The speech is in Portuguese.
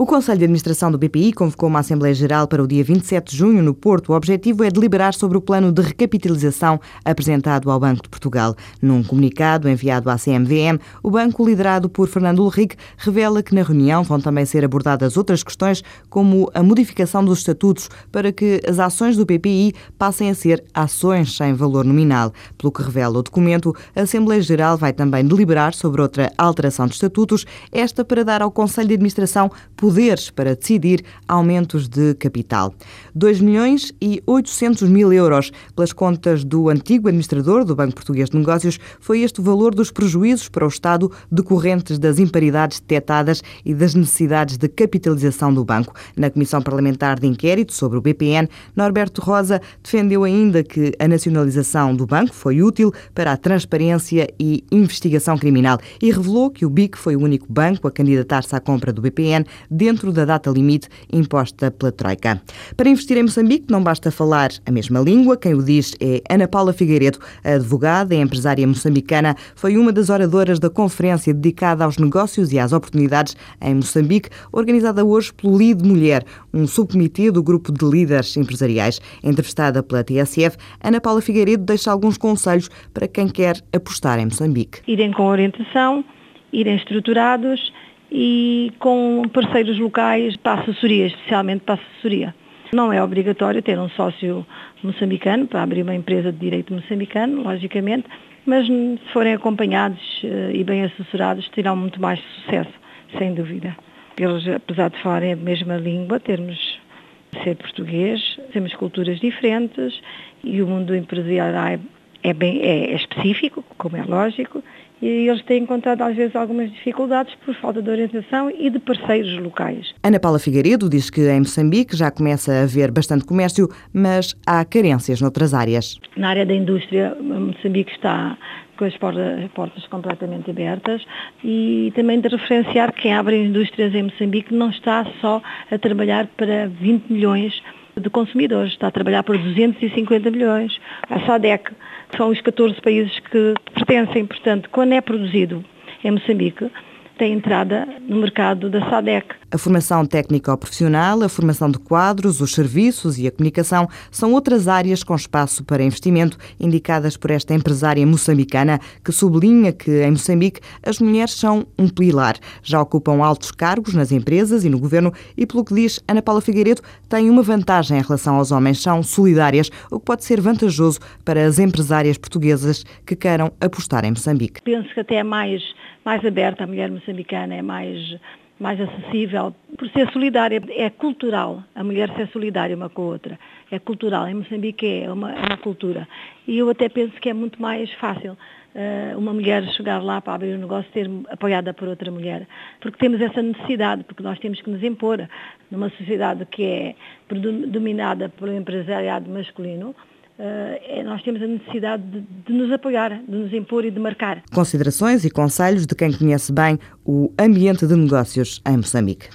O Conselho de Administração do BPI convocou uma Assembleia Geral para o dia 27 de junho no Porto. O objetivo é deliberar sobre o plano de recapitalização apresentado ao Banco de Portugal. Num comunicado enviado à CMVM, o banco, liderado por Fernando Ulrich, revela que na reunião vão também ser abordadas outras questões, como a modificação dos estatutos para que as ações do BPI passem a ser ações sem valor nominal. Pelo que revela o documento, a Assembleia Geral vai também deliberar sobre outra alteração de estatutos, esta para dar ao Conselho de Administração poderes para decidir aumentos de capital. 2 milhões e 800 mil euros pelas contas do antigo administrador do Banco Português de Negócios foi este o valor dos prejuízos para o Estado decorrentes das imparidades detectadas e das necessidades de capitalização do banco. Na Comissão Parlamentar de Inquérito sobre o BPN, Norberto Rosa defendeu ainda que a nacionalização do banco foi útil para a transparência e investigação criminal e revelou que o BIC foi o único banco a candidatar-se à compra do BPN dentro da data limite imposta pela Troika. Para investir em Moçambique não basta falar a mesma língua, quem o diz é Ana Paula Figueiredo, advogada e empresária moçambicana, foi uma das oradoras da conferência dedicada aos negócios e às oportunidades em Moçambique, organizada hoje pelo LID Mulher, um subcomitê do grupo de líderes empresariais. Entrevistada pela TSF, Ana Paula Figueiredo deixa alguns conselhos para quem quer apostar em Moçambique. Irem com orientação, irem estruturados e com parceiros locais para assessoria, especialmente para assessoria. Não é obrigatório ter um sócio moçambicano para abrir uma empresa de direito moçambicano, logicamente, mas se forem acompanhados eh, e bem assessorados terão muito mais sucesso, sem dúvida. Eles, apesar de falarem a mesma língua, termos ser português, temos culturas diferentes e o mundo empresarial é, bem, é específico, como é lógico, e eles têm encontrado às vezes algumas dificuldades por falta de orientação e de parceiros locais. Ana Paula Figueiredo diz que em Moçambique já começa a haver bastante comércio, mas há carências noutras áreas. Na área da indústria, Moçambique está com as portas, as portas, completamente abertas e também de referenciar que quem abre indústrias em Moçambique não está só a trabalhar para 20 milhões de consumidores, está a trabalhar para 250 milhões. A SADEC são os 14 países que pertencem, portanto, quando é produzido em Moçambique, tem entrada no mercado da SADEC. A formação técnico-profissional, a formação de quadros, os serviços e a comunicação são outras áreas com espaço para investimento, indicadas por esta empresária moçambicana, que sublinha que em Moçambique as mulheres são um pilar. Já ocupam altos cargos nas empresas e no governo e, pelo que diz Ana Paula Figueiredo, têm uma vantagem em relação aos homens, são solidárias, o que pode ser vantajoso para as empresárias portuguesas que queiram apostar em Moçambique. Penso que até é mais, mais aberta a mulher moçambicana, é mais mais acessível, por ser solidária, é cultural, a mulher ser solidária uma com a outra, é cultural, em Moçambique é uma, é uma cultura. E eu até penso que é muito mais fácil uh, uma mulher chegar lá para abrir um negócio ser apoiada por outra mulher, porque temos essa necessidade, porque nós temos que nos impor numa sociedade que é dominada pelo empresariado masculino, Uh, nós temos a necessidade de, de, nos apoiar, de nos impor e de marcar. Considerações e conselhos de quem conhece bem o ambiente de negócios em Moçambique.